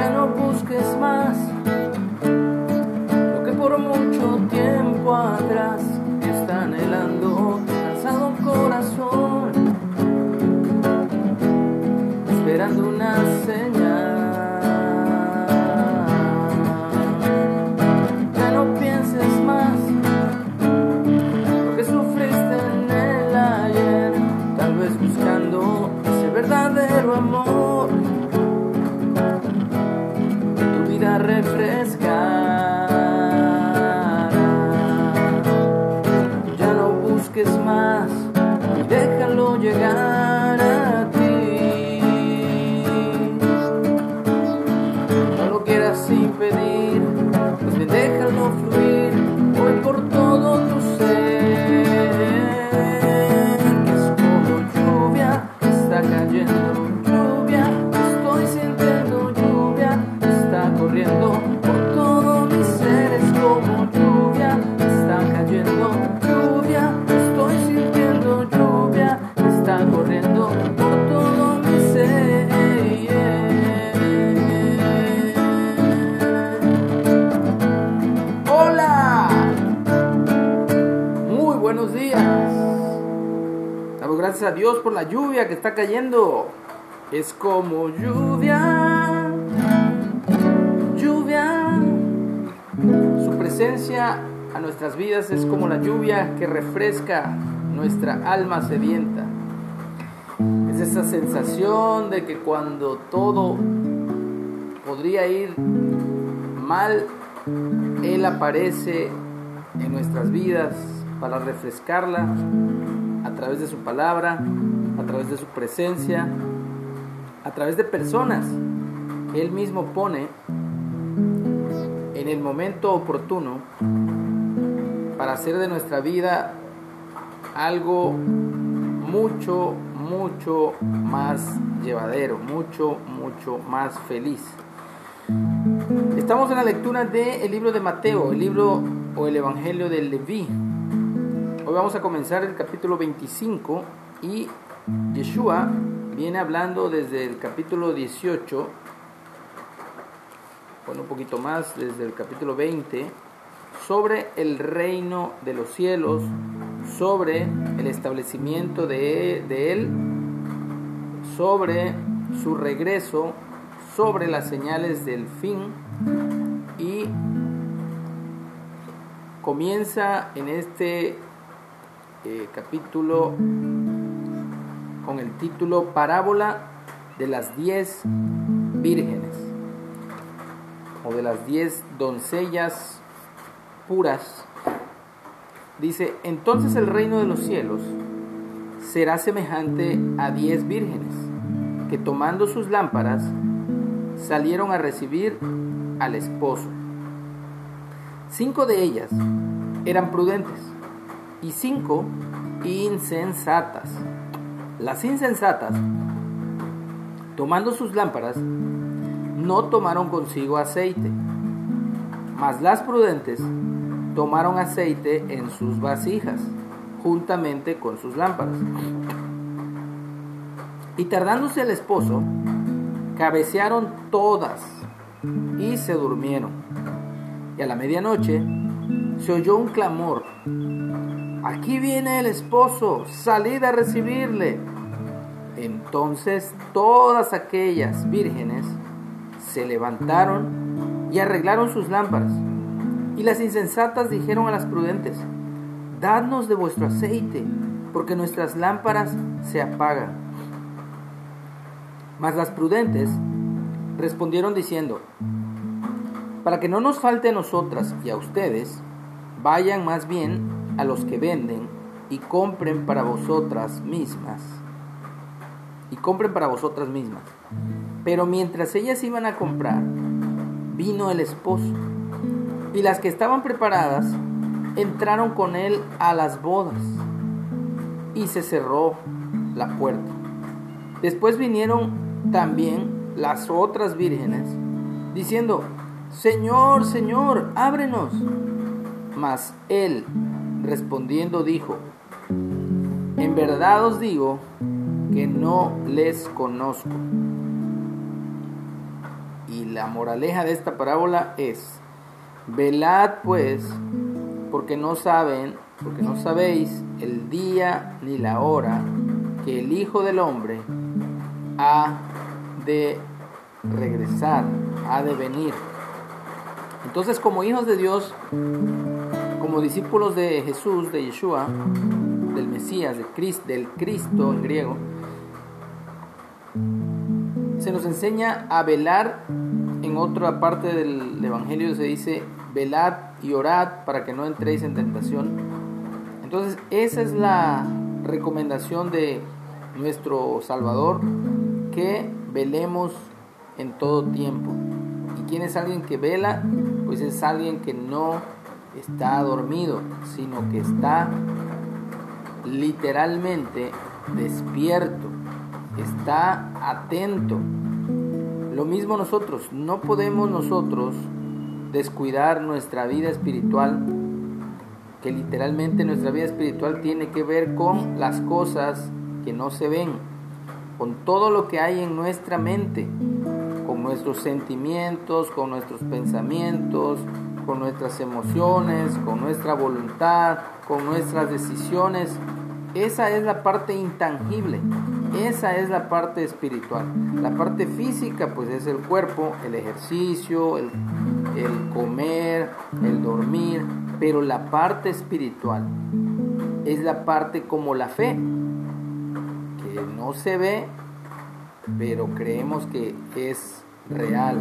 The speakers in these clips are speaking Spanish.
Ya no busques más busques a Dios por la lluvia que está cayendo. Es como lluvia, lluvia. Su presencia a nuestras vidas es como la lluvia que refresca nuestra alma sedienta. Es esa sensación de que cuando todo podría ir mal, Él aparece en nuestras vidas para refrescarla a través de su palabra, a través de su presencia, a través de personas que Él mismo pone en el momento oportuno para hacer de nuestra vida algo mucho, mucho más llevadero, mucho, mucho más feliz. Estamos en la lectura del libro de Mateo, el libro o el Evangelio de Leví. Hoy vamos a comenzar el capítulo 25 y Yeshua viene hablando desde el capítulo 18, bueno, un poquito más, desde el capítulo 20, sobre el reino de los cielos, sobre el establecimiento de, de Él, sobre su regreso, sobre las señales del fin y comienza en este eh, capítulo con el título Parábola de las diez vírgenes o de las diez doncellas puras. Dice, entonces el reino de los cielos será semejante a diez vírgenes que tomando sus lámparas salieron a recibir al esposo. Cinco de ellas eran prudentes y cinco insensatas. Las insensatas, tomando sus lámparas, no tomaron consigo aceite, mas las prudentes tomaron aceite en sus vasijas, juntamente con sus lámparas. Y tardándose el esposo, cabecearon todas y se durmieron. Y a la medianoche se oyó un clamor. Aquí viene el esposo, salid a recibirle. Entonces todas aquellas vírgenes se levantaron y arreglaron sus lámparas. Y las insensatas dijeron a las prudentes, Dadnos de vuestro aceite, porque nuestras lámparas se apagan. Mas las prudentes respondieron diciendo, para que no nos falte a nosotras y a ustedes, vayan más bien a los que venden y compren para vosotras mismas. Y compren para vosotras mismas. Pero mientras ellas iban a comprar, vino el esposo. Y las que estaban preparadas entraron con él a las bodas. Y se cerró la puerta. Después vinieron también las otras vírgenes, diciendo, Señor, Señor, ábrenos. Mas él, respondiendo, dijo, En verdad os digo que no les conozco. Y la moraleja de esta parábola es, velad pues, porque no saben, porque no sabéis el día ni la hora que el Hijo del Hombre ha de regresar, ha de venir. Entonces, como hijos de Dios, como discípulos de Jesús, de Yeshua, del Mesías, Cristo, del Cristo en griego, se nos enseña a velar. En otra parte del Evangelio se dice, velad y orad para que no entréis en tentación. Entonces, esa es la recomendación de nuestro Salvador, que velemos en todo tiempo. ¿Y quién es alguien que vela? Pues es alguien que no está dormido, sino que está literalmente despierto, está atento. Lo mismo nosotros, no podemos nosotros descuidar nuestra vida espiritual, que literalmente nuestra vida espiritual tiene que ver con las cosas que no se ven, con todo lo que hay en nuestra mente, con nuestros sentimientos, con nuestros pensamientos, con nuestras emociones, con nuestra voluntad, con nuestras decisiones. Esa es la parte intangible, esa es la parte espiritual. La parte física pues es el cuerpo, el ejercicio, el, el comer, el dormir, pero la parte espiritual es la parte como la fe, que no se ve, pero creemos que es real.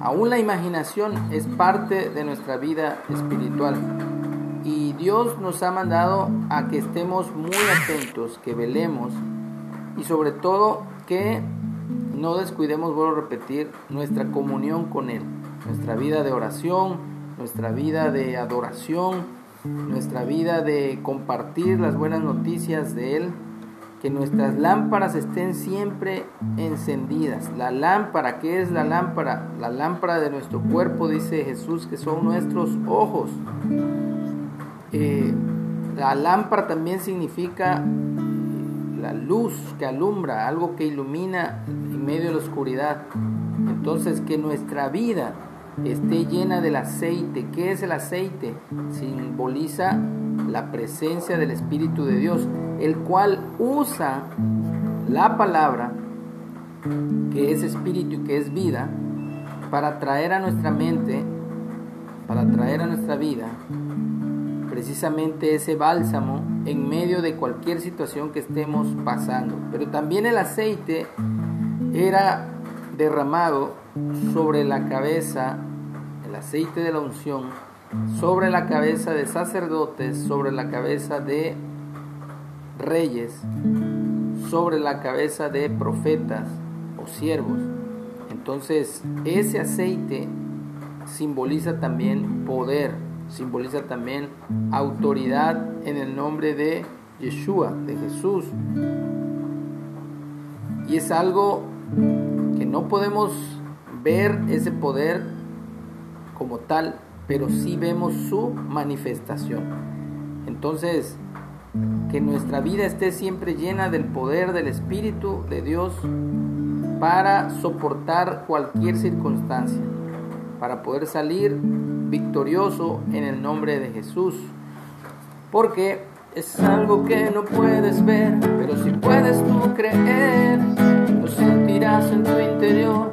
Aún la imaginación es parte de nuestra vida espiritual. Y Dios nos ha mandado a que estemos muy atentos, que velemos y sobre todo que no descuidemos, vuelvo a repetir, nuestra comunión con Él, nuestra vida de oración, nuestra vida de adoración, nuestra vida de compartir las buenas noticias de Él que nuestras lámparas estén siempre encendidas. La lámpara, ¿qué es la lámpara? La lámpara de nuestro cuerpo, dice Jesús, que son nuestros ojos. Eh, la lámpara también significa la luz que alumbra, algo que ilumina en medio de la oscuridad. Entonces, que nuestra vida esté llena del aceite. ¿Qué es el aceite? Simboliza la presencia del Espíritu de Dios, el cual usa la palabra, que es espíritu y que es vida, para traer a nuestra mente, para traer a nuestra vida, precisamente ese bálsamo en medio de cualquier situación que estemos pasando. Pero también el aceite era derramado sobre la cabeza, el aceite de la unción, sobre la cabeza de sacerdotes, sobre la cabeza de reyes, sobre la cabeza de profetas o siervos. Entonces, ese aceite simboliza también poder, simboliza también autoridad en el nombre de Yeshua, de Jesús. Y es algo que no podemos ver ese poder como tal, pero sí vemos su manifestación. Entonces, que nuestra vida esté siempre llena del poder del Espíritu de Dios para soportar cualquier circunstancia, para poder salir victorioso en el nombre de Jesús. Porque es algo que no puedes ver, pero si puedes tú creer, lo sentirás en tu interior,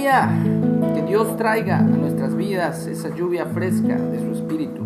que Dios traiga a nuestras vidas, esa lluvia fresca de su Espíritu.